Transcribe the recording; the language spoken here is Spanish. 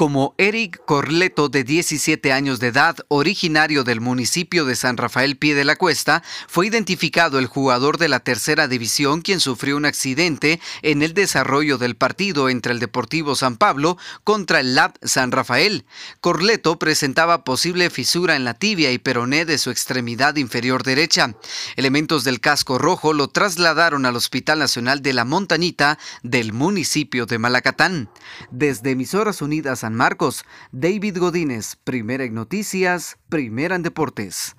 como Eric Corleto, de 17 años de edad, originario del municipio de San Rafael Pie de la Cuesta, fue identificado el jugador de la tercera división quien sufrió un accidente en el desarrollo del partido entre el Deportivo San Pablo contra el Lab San Rafael. Corleto presentaba posible fisura en la tibia y peroné de su extremidad inferior derecha. Elementos del casco rojo lo trasladaron al Hospital Nacional de la Montanita del municipio de Malacatán. Desde Emisoras Unidas Marcos, David Godínez, primera en noticias, primera en deportes.